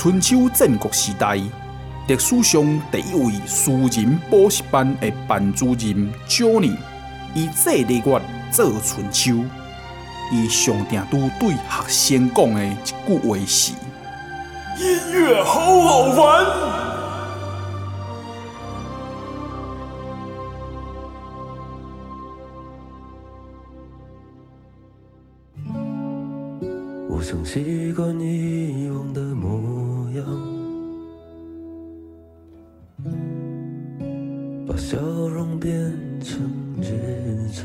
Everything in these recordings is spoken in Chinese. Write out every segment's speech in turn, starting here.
春秋战国时代，历史上第一位私人补习班的班主任 Johnny，以这个月做春秋，伊上定都对学生讲的一句话是：音乐好好玩。我曾习惯遗忘的日常，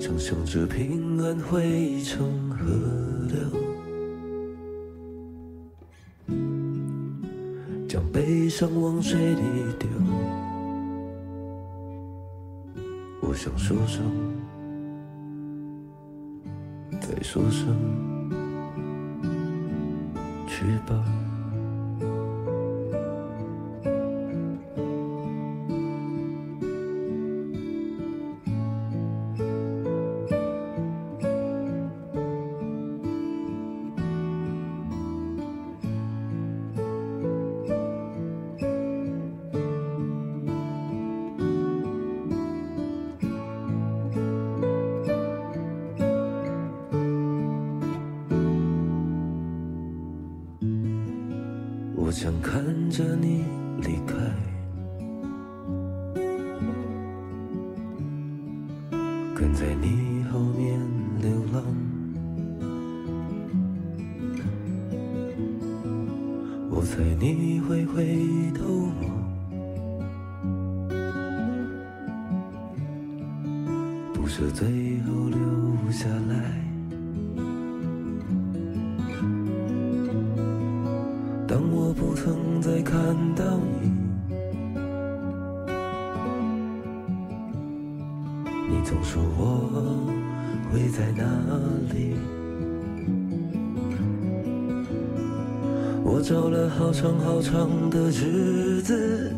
想象着平安汇成河流，将悲伤往水里丢。我想说声。再说声，去吧。猜你会回头望，不舍最后留下来。长好长的日子，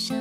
相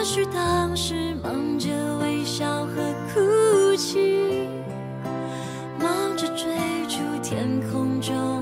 也许当时忙着微笑和哭泣，忙着追逐天空中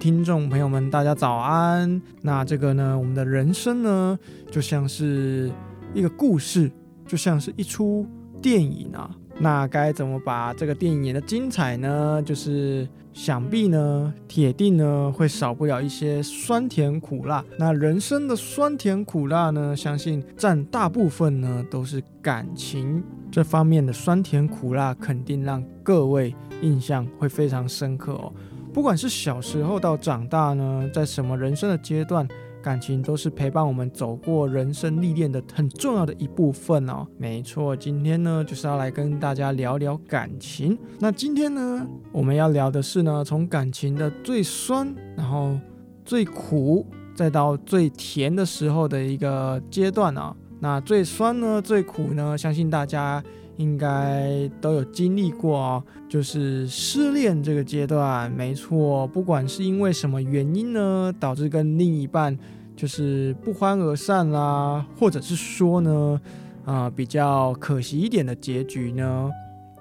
听众朋友们，大家早安。那这个呢，我们的人生呢，就像是一个故事，就像是一出电影啊。那该怎么把这个电影演得精彩呢？就是想必呢，铁定呢，会少不了一些酸甜苦辣。那人生的酸甜苦辣呢，相信占大部分呢，都是感情这方面的酸甜苦辣，肯定让各位。印象会非常深刻哦，不管是小时候到长大呢，在什么人生的阶段，感情都是陪伴我们走过人生历练的很重要的一部分哦。没错，今天呢就是要来跟大家聊聊感情。那今天呢，我们要聊的是呢，从感情的最酸，然后最苦，再到最甜的时候的一个阶段啊。那最酸呢，最苦呢，相信大家。应该都有经历过哦，就是失恋这个阶段，没错。不管是因为什么原因呢，导致跟另一半就是不欢而散啦，或者是说呢，啊、比较可惜一点的结局呢，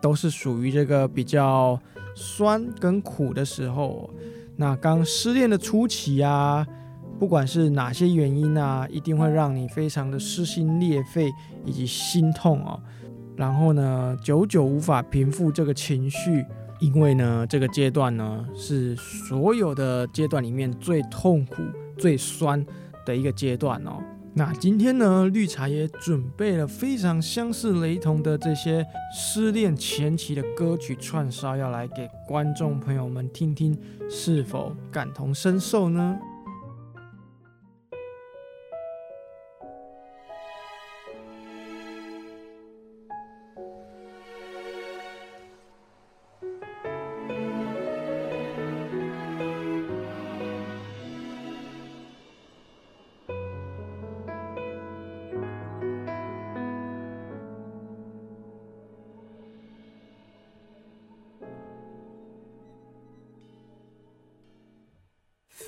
都是属于这个比较酸跟苦的时候。那刚失恋的初期啊，不管是哪些原因啊，一定会让你非常的撕心裂肺以及心痛哦。然后呢，久久无法平复这个情绪，因为呢，这个阶段呢是所有的阶段里面最痛苦、最酸的一个阶段哦。那今天呢，绿茶也准备了非常相似雷同的这些失恋前期的歌曲串烧，要来给观众朋友们听听，是否感同身受呢？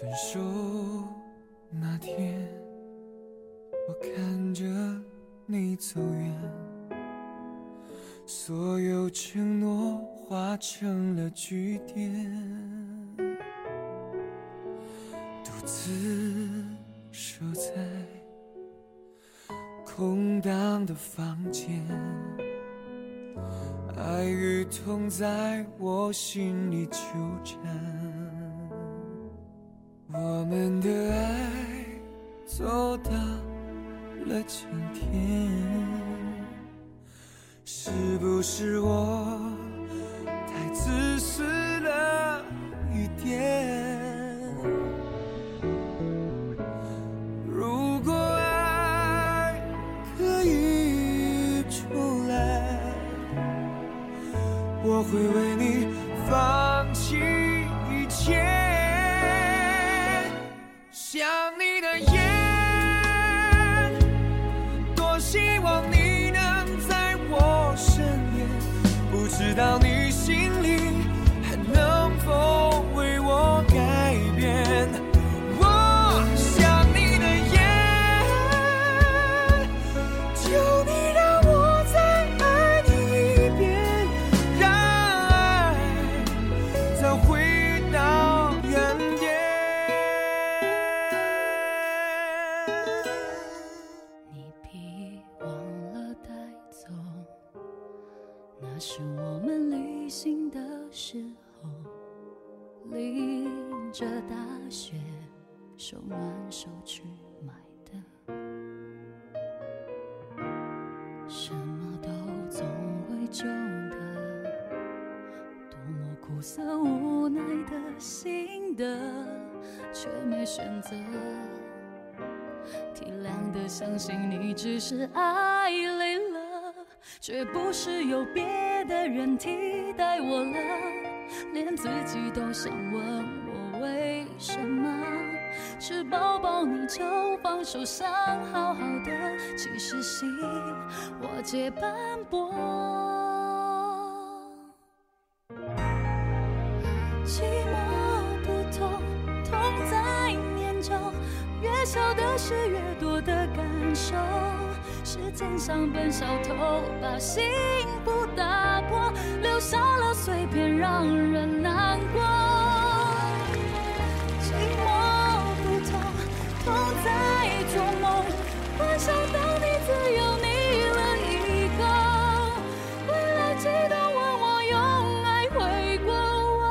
分手那天，我看着你走远，所有承诺化成了句点，独自守在空荡的房间，爱与痛在我心里纠缠。今天，是不是我相信你只是爱累了，却不是有别的人替代我了，连自己都想问我为什么，吃饱饱你就放手，想好好的，其实心我皆斑驳，寂寞不痛，痛在念旧。越小的事，越。时间像本小偷，把幸福打破，留下了碎片，让人难过。寂寞不痛，痛在做梦，幻想到你自由，你了一个，回来记得问我，用爱回过我，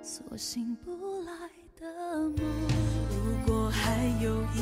索性不来的梦。如果还有一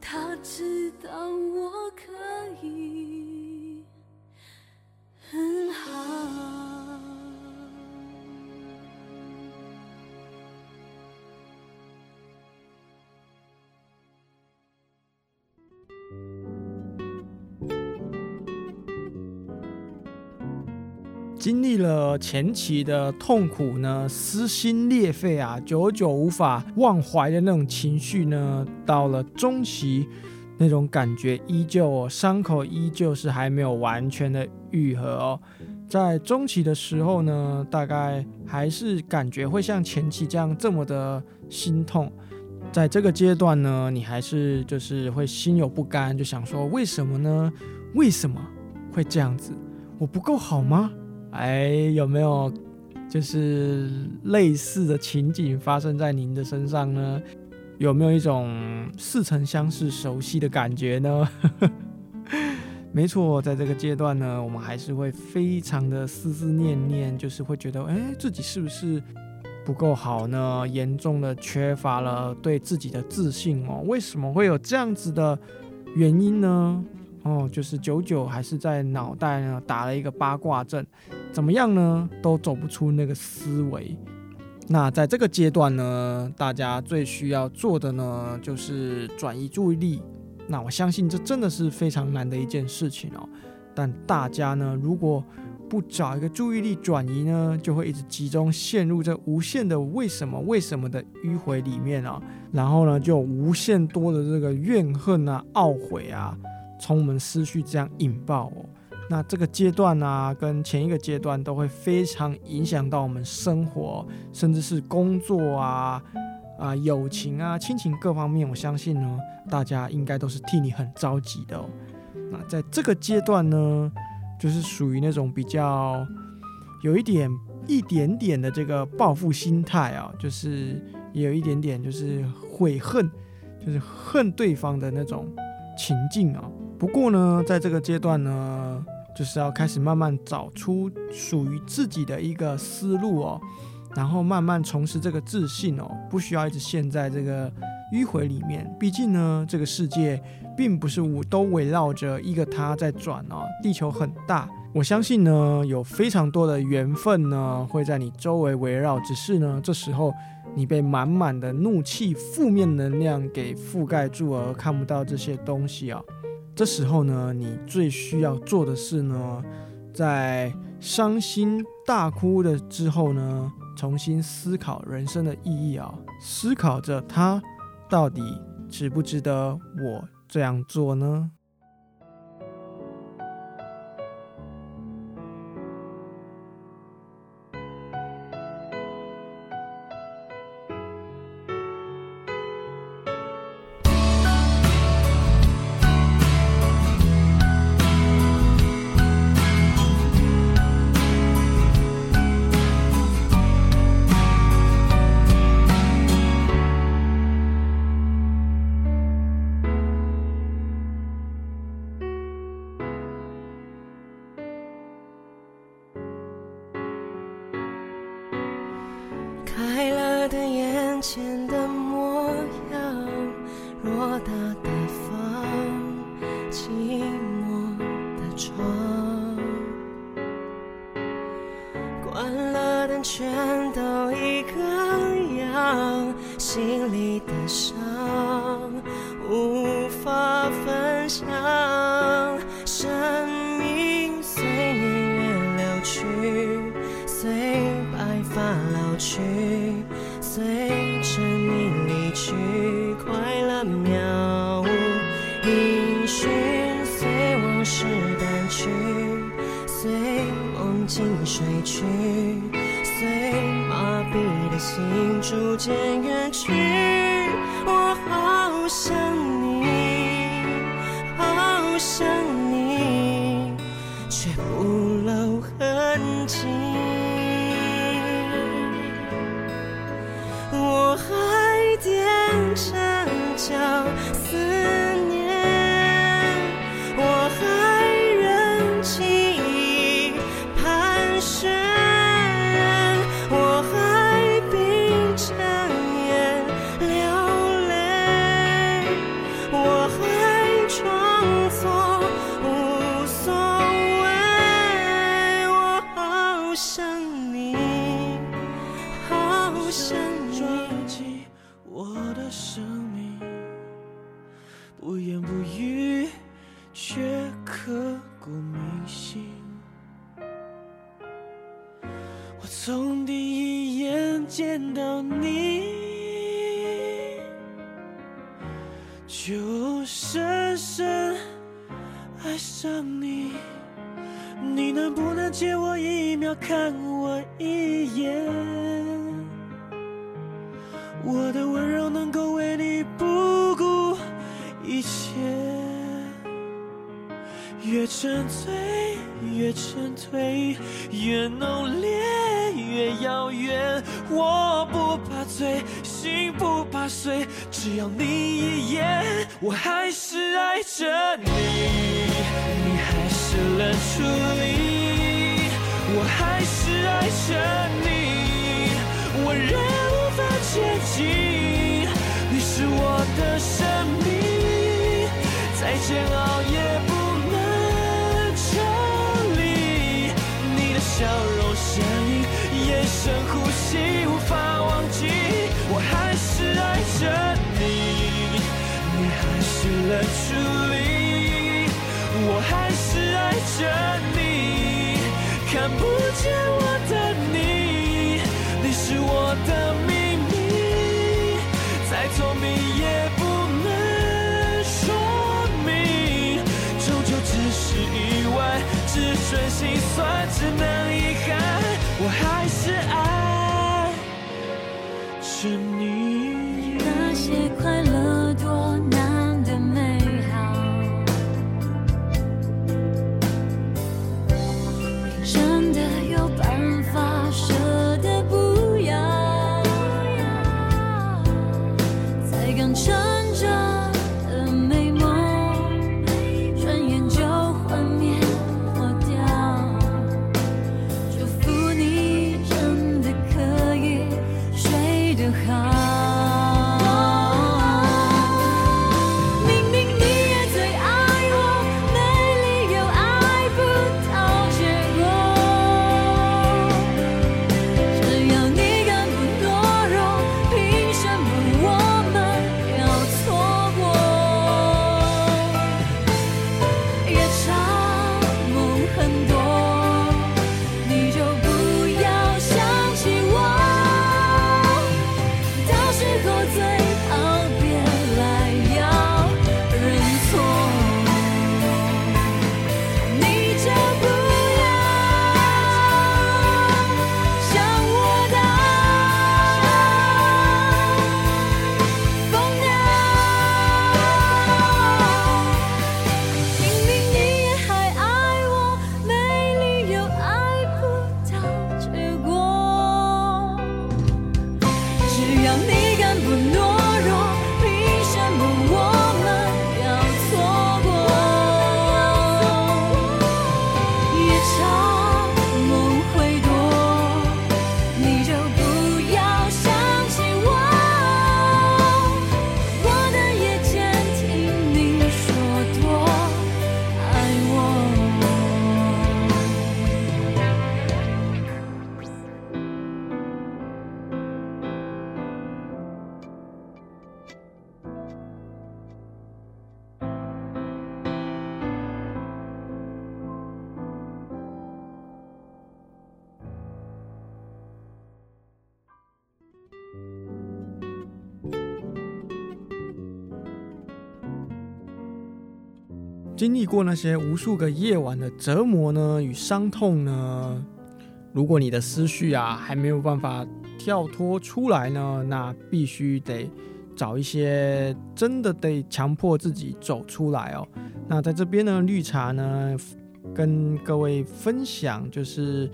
他知道我经历了前期的痛苦呢，撕心裂肺啊，久久无法忘怀的那种情绪呢，到了中期，那种感觉依旧哦，伤口依旧是还没有完全的愈合哦。在中期的时候呢，大概还是感觉会像前期这样这么的心痛。在这个阶段呢，你还是就是会心有不甘，就想说为什么呢？为什么会这样子？我不够好吗？哎，有没有就是类似的情景发生在您的身上呢？有没有一种似曾相识、熟悉的感觉呢？没错，在这个阶段呢，我们还是会非常的思思念念，就是会觉得，哎，自己是不是不够好呢？严重的缺乏了对自己的自信哦。为什么会有这样子的原因呢？哦，就是久久还是在脑袋呢打了一个八卦阵，怎么样呢？都走不出那个思维。那在这个阶段呢，大家最需要做的呢，就是转移注意力。那我相信这真的是非常难的一件事情哦。但大家呢，如果不找一个注意力转移呢，就会一直集中陷入这无限的为什么为什么的迂回里面啊。然后呢，就无限多的这个怨恨啊、懊悔啊。从我们思绪这样引爆哦，那这个阶段呢、啊，跟前一个阶段都会非常影响到我们生活，甚至是工作啊、啊友情啊、亲情各方面。我相信呢，大家应该都是替你很着急的哦。那在这个阶段呢，就是属于那种比较有一点、一点点的这个报复心态啊，就是也有一点点就是悔恨，就是恨对方的那种情境啊。不过呢，在这个阶段呢，就是要开始慢慢找出属于自己的一个思路哦，然后慢慢重拾这个自信哦，不需要一直陷在这个迂回里面。毕竟呢，这个世界并不是都围绕着一个他在转哦，地球很大，我相信呢，有非常多的缘分呢会在你周围围绕，只是呢，这时候你被满满的怒气、负面能量给覆盖住而看不到这些东西啊。这时候呢，你最需要做的是呢，在伤心大哭的之后呢，重新思考人生的意义啊，思考着他到底值不值得我这样做呢？前的从第一眼见到你，就深深爱上你。你能不能借我一秒看我一眼？我的温柔能够为你不顾一切，越沉醉越沉醉，越浓烈遥远。我不怕醉，心不怕碎，只要你一眼，我还是爱着你。你还是冷处理，我还是爱着你，我仍无法接近。你是我的生命，再煎熬也不能抽离。你的笑容、深、呼吸，无法忘记。我还是爱着你，你还是冷处理，我还是。爱着你，看不见经历过那些无数个夜晚的折磨呢，与伤痛呢，如果你的思绪啊还没有办法跳脱出来呢，那必须得找一些真的得强迫自己走出来哦。那在这边呢，绿茶呢跟各位分享，就是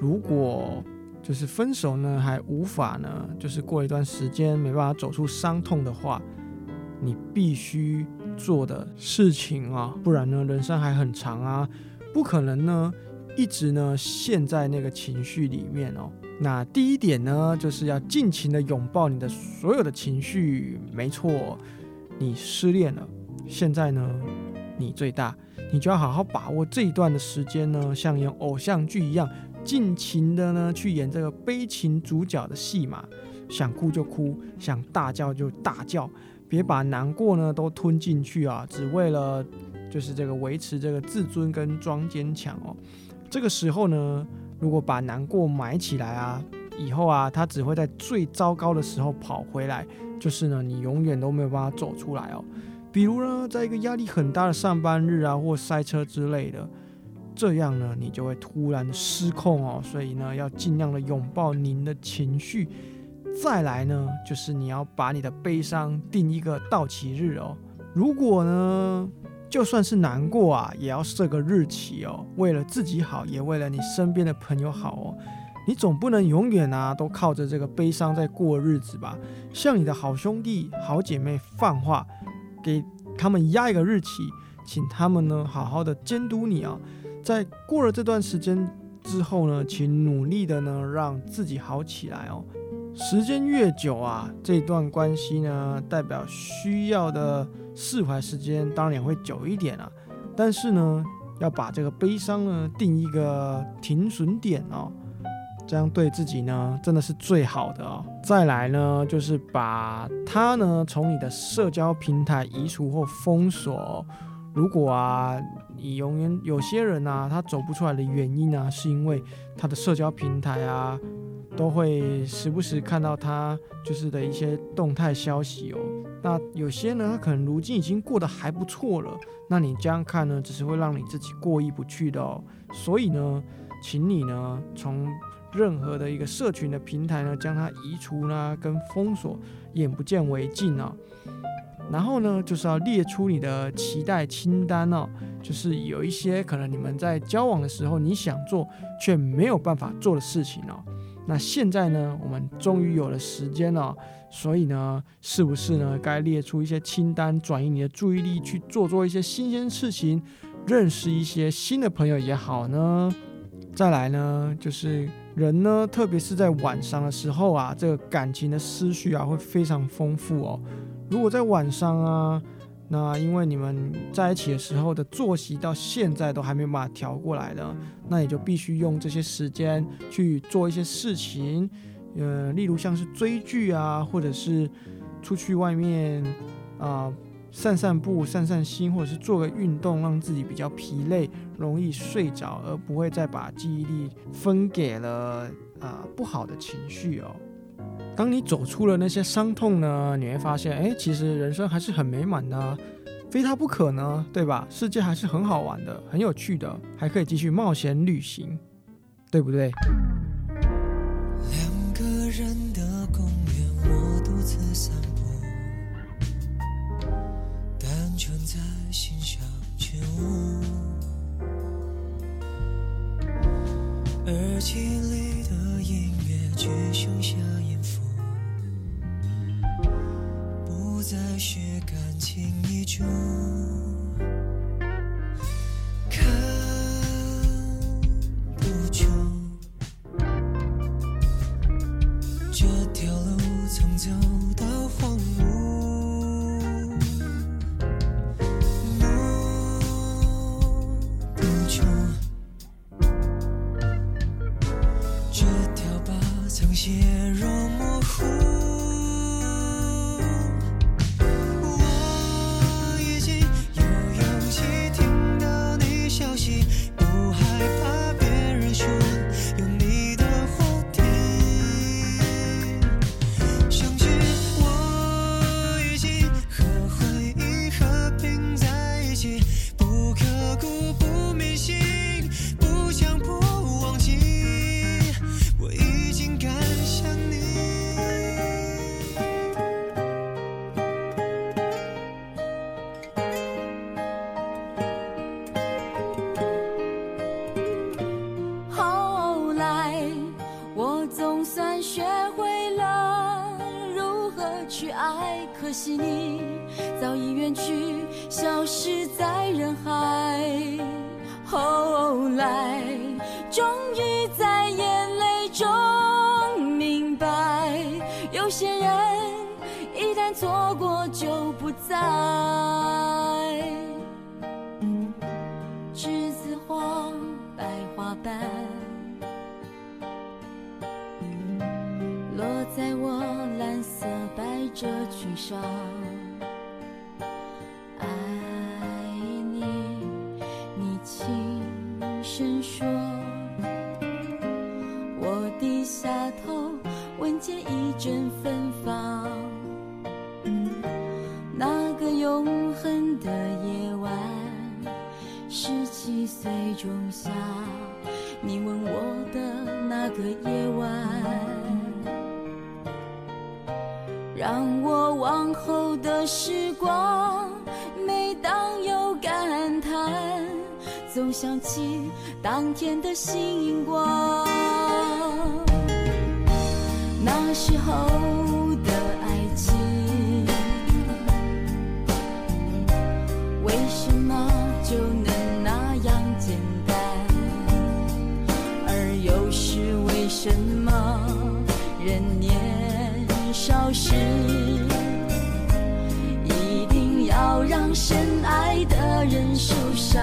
如果就是分手呢还无法呢，就是过一段时间没办法走出伤痛的话，你必须。做的事情啊，不然呢，人生还很长啊，不可能呢，一直呢陷在那个情绪里面哦。那第一点呢，就是要尽情的拥抱你的所有的情绪。没错，你失恋了，现在呢，你最大，你就要好好把握这一段的时间呢，像演偶像剧一样，尽情的呢去演这个悲情主角的戏码。想哭就哭，想大叫就大叫，别把难过呢都吞进去啊，只为了就是这个维持这个自尊跟装坚强哦。这个时候呢，如果把难过埋起来啊，以后啊，它只会在最糟糕的时候跑回来，就是呢，你永远都没有办法走出来哦。比如呢，在一个压力很大的上班日啊，或塞车之类的，这样呢，你就会突然失控哦。所以呢，要尽量的拥抱您的情绪。再来呢，就是你要把你的悲伤定一个到期日哦。如果呢，就算是难过啊，也要设个日期哦，为了自己好，也为了你身边的朋友好哦。你总不能永远啊都靠着这个悲伤在过日子吧？向你的好兄弟、好姐妹放话，给他们压一个日期，请他们呢好好的监督你啊。在过了这段时间之后呢，请努力的呢让自己好起来哦。时间越久啊，这段关系呢代表需要的释怀时间当然也会久一点啊。但是呢，要把这个悲伤呢定一个停损点哦，这样对自己呢真的是最好的哦。再来呢，就是把它呢从你的社交平台移除或封锁。如果啊，你永远有些人啊，他走不出来的原因呢，是因为他的社交平台啊。都会时不时看到他就是的一些动态消息哦。那有些呢，他可能如今已经过得还不错了。那你这样看呢，只是会让你自己过意不去的哦。所以呢，请你呢，从任何的一个社群的平台呢，将它移除呢，跟封锁，眼不见为净哦。然后呢，就是要列出你的期待清单哦。就是有一些可能你们在交往的时候，你想做却没有办法做的事情哦。那现在呢，我们终于有了时间了，所以呢，是不是呢，该列出一些清单，转移你的注意力去做做一些新鲜事情，认识一些新的朋友也好呢？再来呢，就是人呢，特别是在晚上的时候啊，这个感情的思绪啊，会非常丰富哦。如果在晚上啊，那因为你们在一起的时候的作息到现在都还没有办法调过来的，那你就必须用这些时间去做一些事情，呃，例如像是追剧啊，或者是出去外面啊、散散步、散散心，或者是做个运动，让自己比较疲累，容易睡着，而不会再把记忆力分给了啊、不好的情绪哦。当你走出了那些伤痛呢，你会发现，哎，其实人生还是很美满的，非他不可呢，对吧？世界还是很好玩的，很有趣的，还可以继续冒险旅行，对不对？个人的公园，我独自散步，单纯在欣赏景物，耳机里的音乐却剩下。就星光。那时候的爱情，为什么就能那样简单？而又是为什么人年？少时，一定要让深爱的人受伤。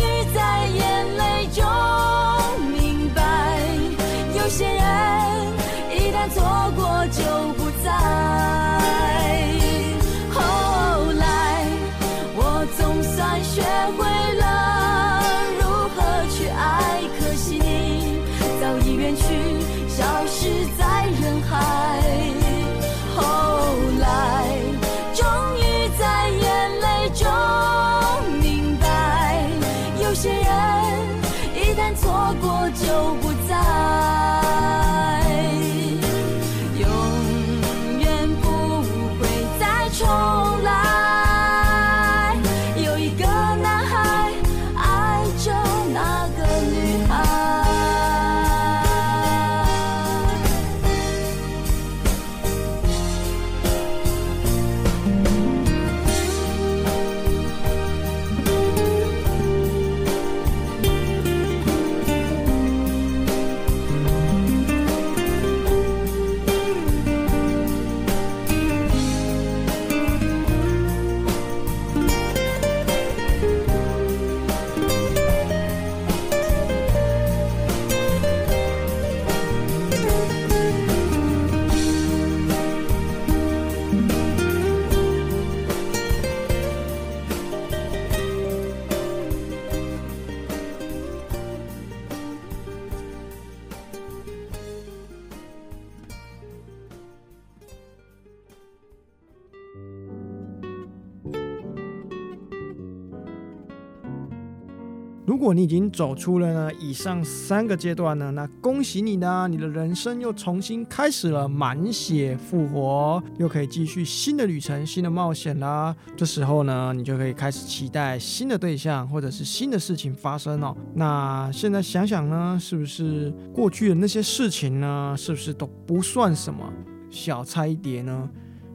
如果你已经走出了呢以上三个阶段呢，那恭喜你呢，你的人生又重新开始了，满血复活，又可以继续新的旅程、新的冒险啦。这时候呢，你就可以开始期待新的对象或者是新的事情发生哦。那现在想想呢，是不是过去的那些事情呢，是不是都不算什么，小菜一碟呢？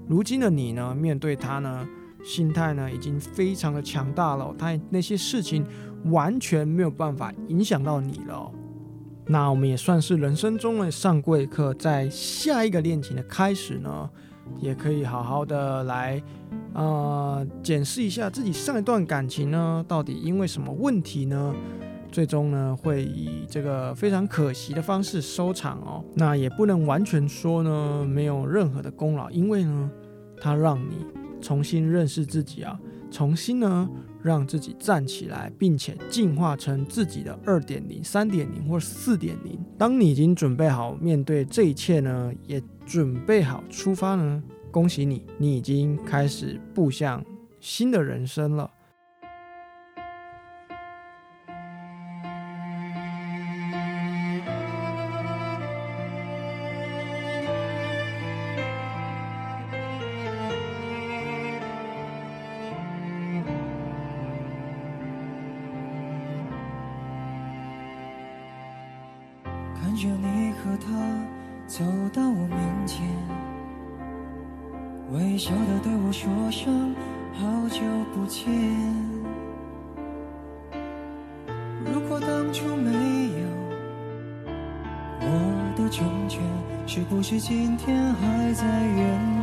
如今的你呢，面对他呢，心态呢已经非常的强大了，他那些事情。完全没有办法影响到你了。那我们也算是人生中的上过一课，在下一个恋情的开始呢，也可以好好的来呃检视一下自己上一段感情呢，到底因为什么问题呢，最终呢会以这个非常可惜的方式收场哦。那也不能完全说呢没有任何的功劳，因为呢，它让你重新认识自己啊，重新呢。让自己站起来，并且进化成自己的二点零、三点零或四点零。当你已经准备好面对这一切呢，也准备好出发呢，恭喜你，你已经开始步向新的人生了。看着你和他走到我面前微笑的对我说声好久不见。如果当初没有我的成全是不是今天还在原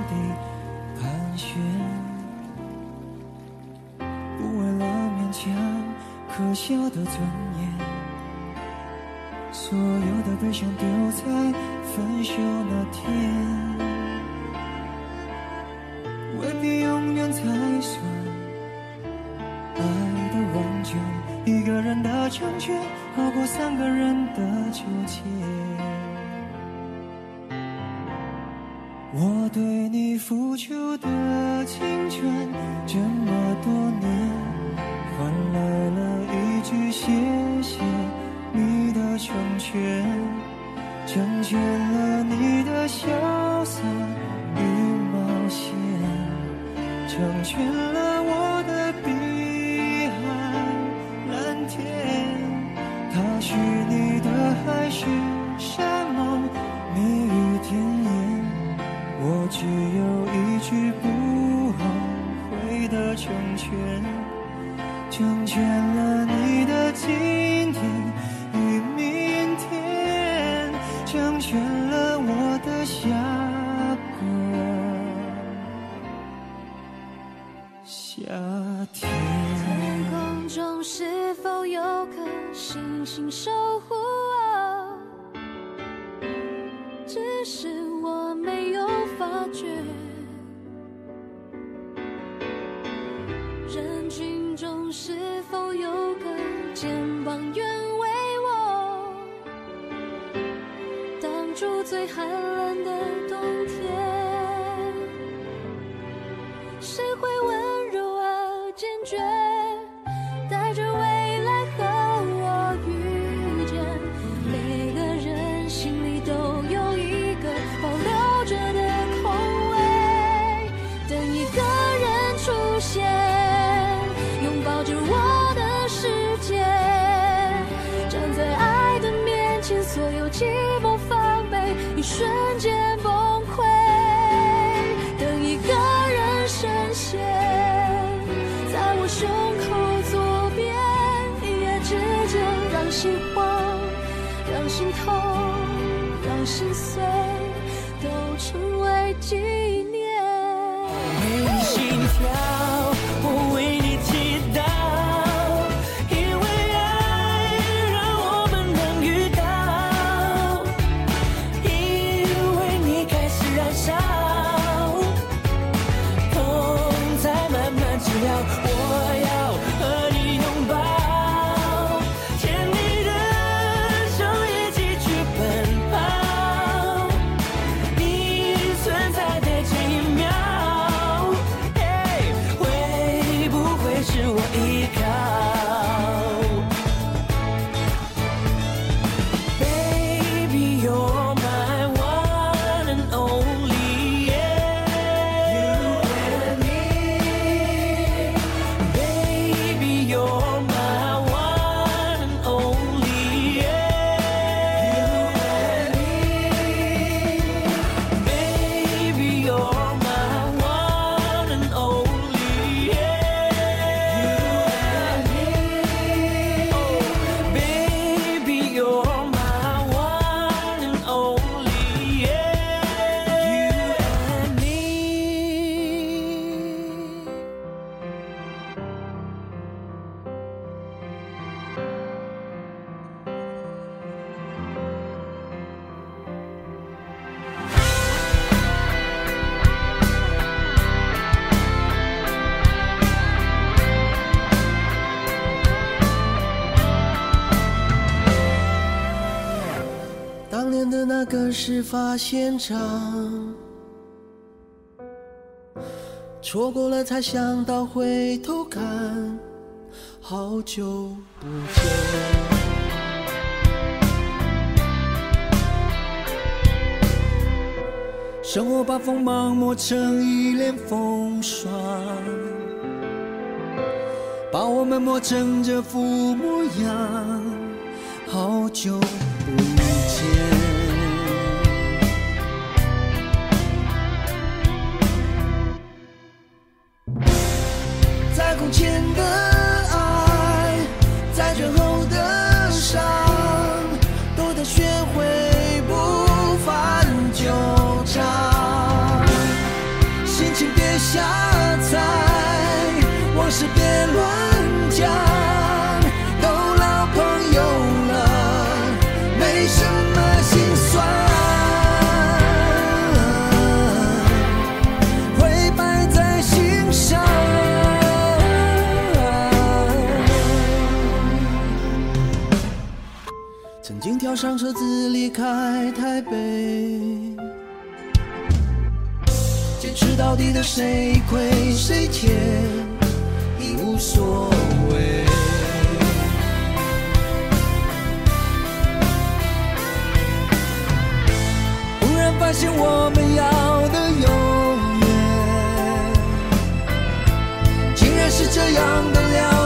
夏天天空中是否有颗星星守护？我只是我没有发觉人群中是否有个肩膀愿为我挡住最寒冷的冬天。是我依靠。发现场，错过了才想到回头看，好久不见。生活把锋芒磨成一脸风霜，把我们磨成这副模样，好久不见。空间的上车子离开台北。坚持到底的谁亏谁欠已无所谓。忽然发现我们要的永远，竟然是这样的了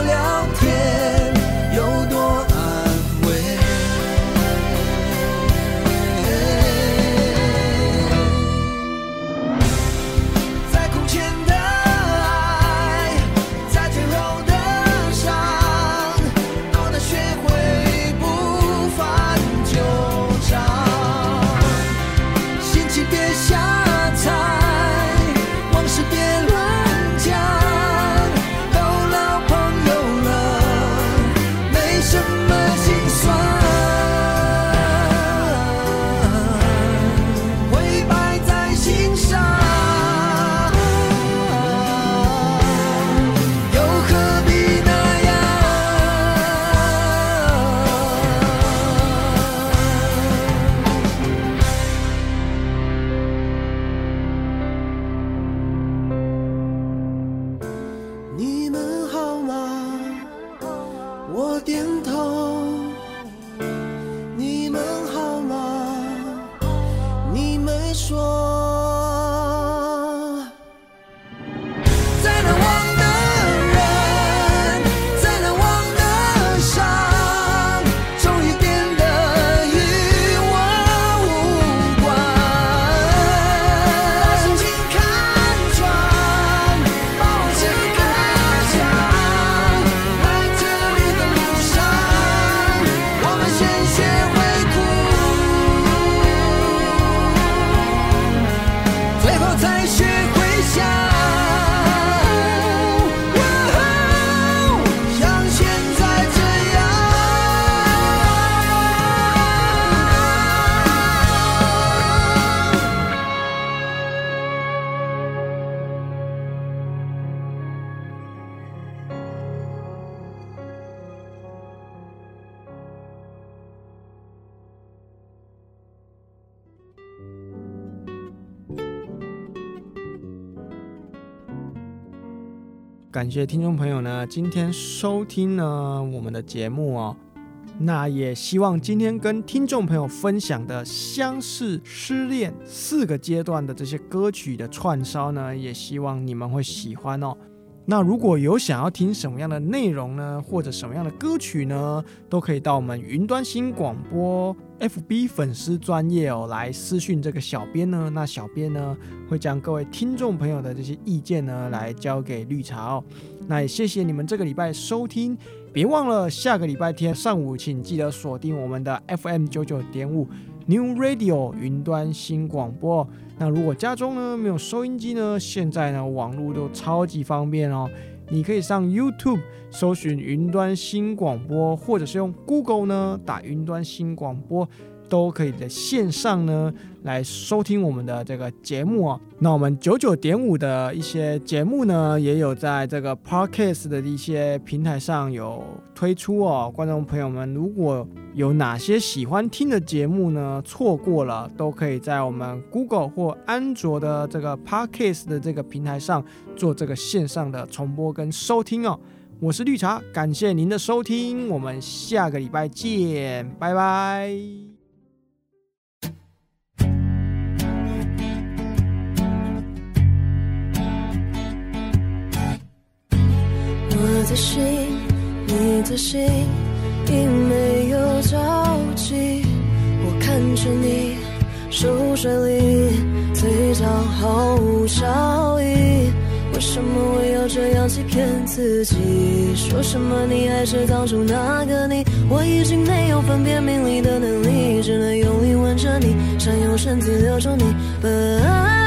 感谢听众朋友呢，今天收听呢我们的节目哦。那也希望今天跟听众朋友分享的相似、失恋四个阶段的这些歌曲的串烧呢，也希望你们会喜欢哦。那如果有想要听什么样的内容呢，或者什么样的歌曲呢，都可以到我们云端新广播 FB 粉丝专页哦来私讯这个小编呢。那小编呢会将各位听众朋友的这些意见呢来交给绿茶哦。那也谢谢你们这个礼拜收听，别忘了下个礼拜天上午请记得锁定我们的 FM 九九点五 New Radio 云端新广播。那如果家中呢没有收音机呢，现在呢网络都超级方便哦，你可以上 YouTube 搜寻云端新广播，或者是用 Google 呢打云端新广播，都可以在线上呢来收听我们的这个节目哦。那我们九九点五的一些节目呢，也有在这个 Podcast 的一些平台上有推出哦。观众朋友们，如果有哪些喜欢听的节目呢，错过了，都可以在我们 Google 或安卓的这个 Podcast 的这个平台上做这个线上的重播跟收听哦。我是绿茶，感谢您的收听，我们下个礼拜见，拜拜。的心，你的心，并没有着急。我看着你，熟睡里，嘴角毫无笑意。为什么我要这样欺骗自己？说什么你还是当初那个你？我已经没有分辨名利的能力，只能用力吻着你，想用身子留住你。But oh,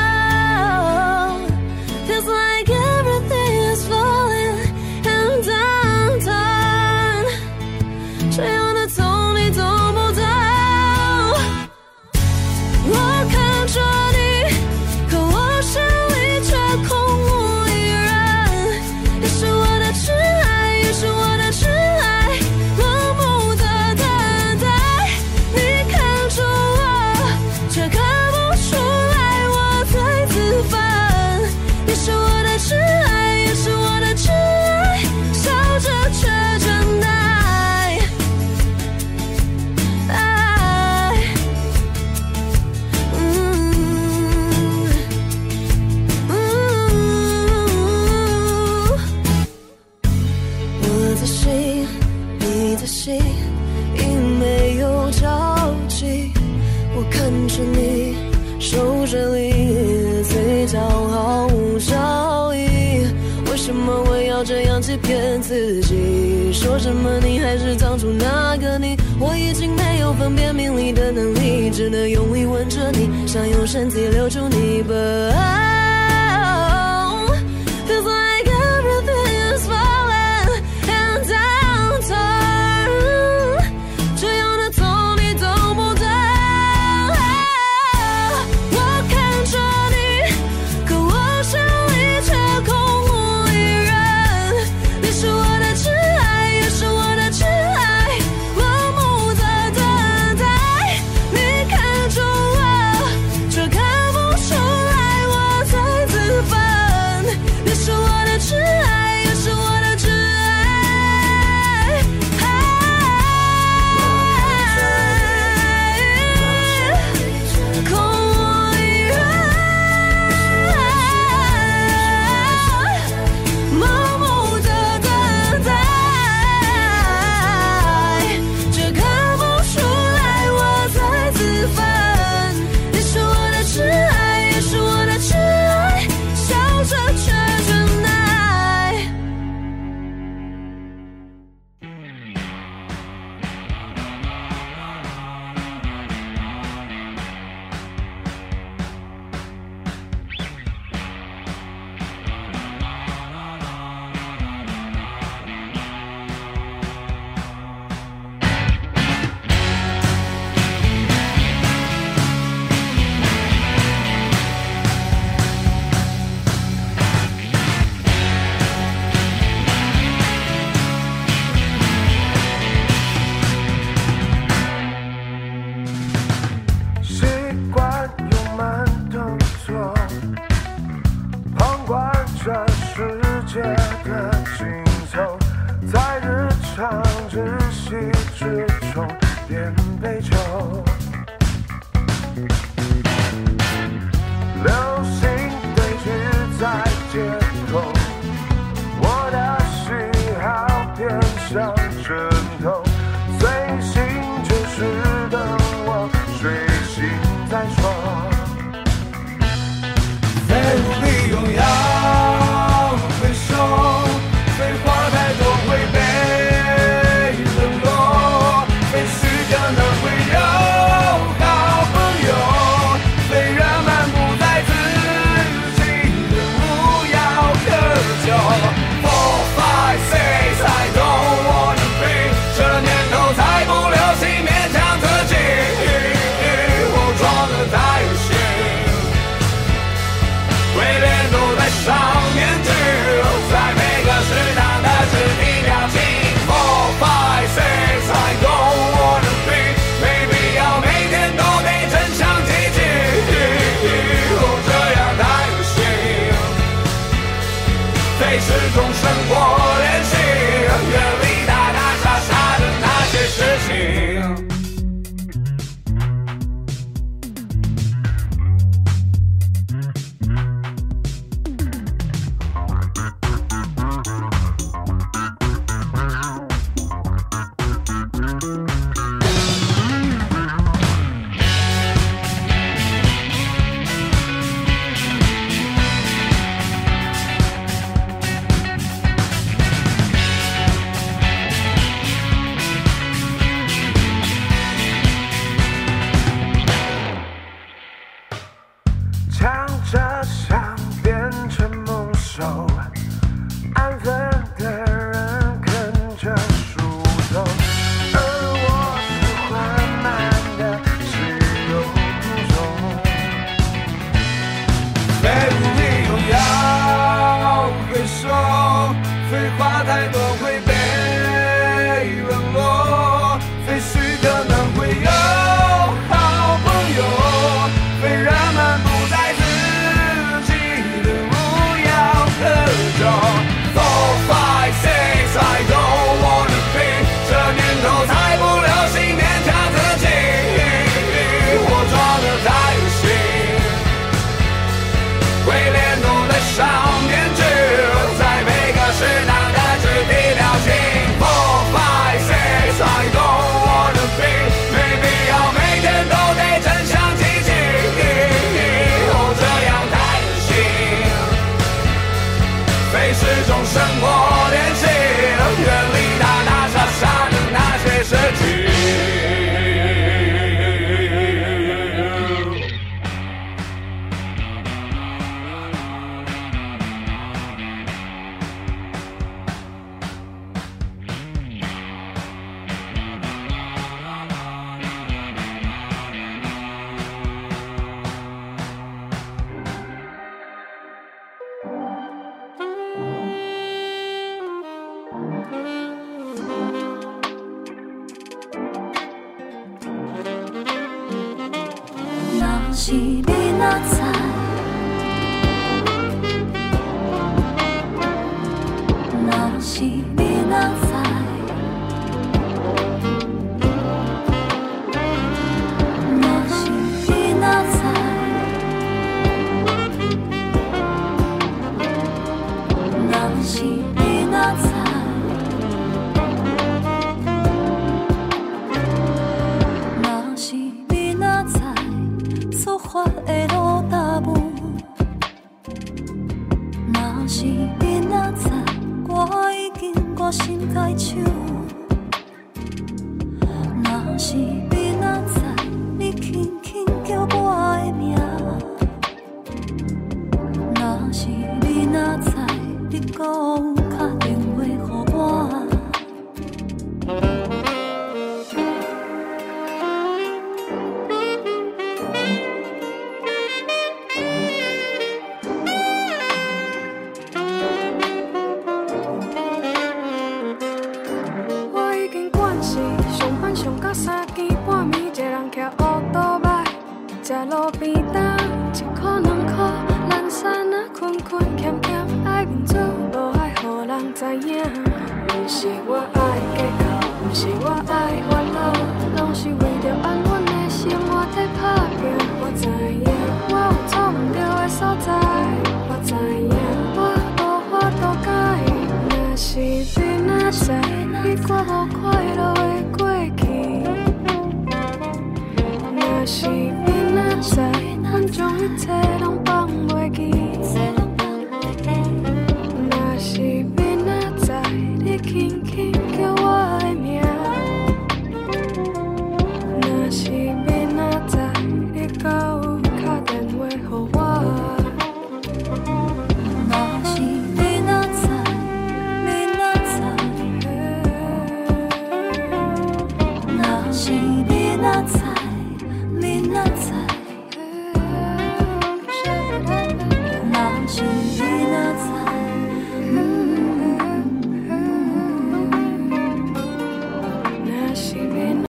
什么你还是当初那个你？我已经没有分辨名利的能力，只能用力吻着你，想用身体留住你。But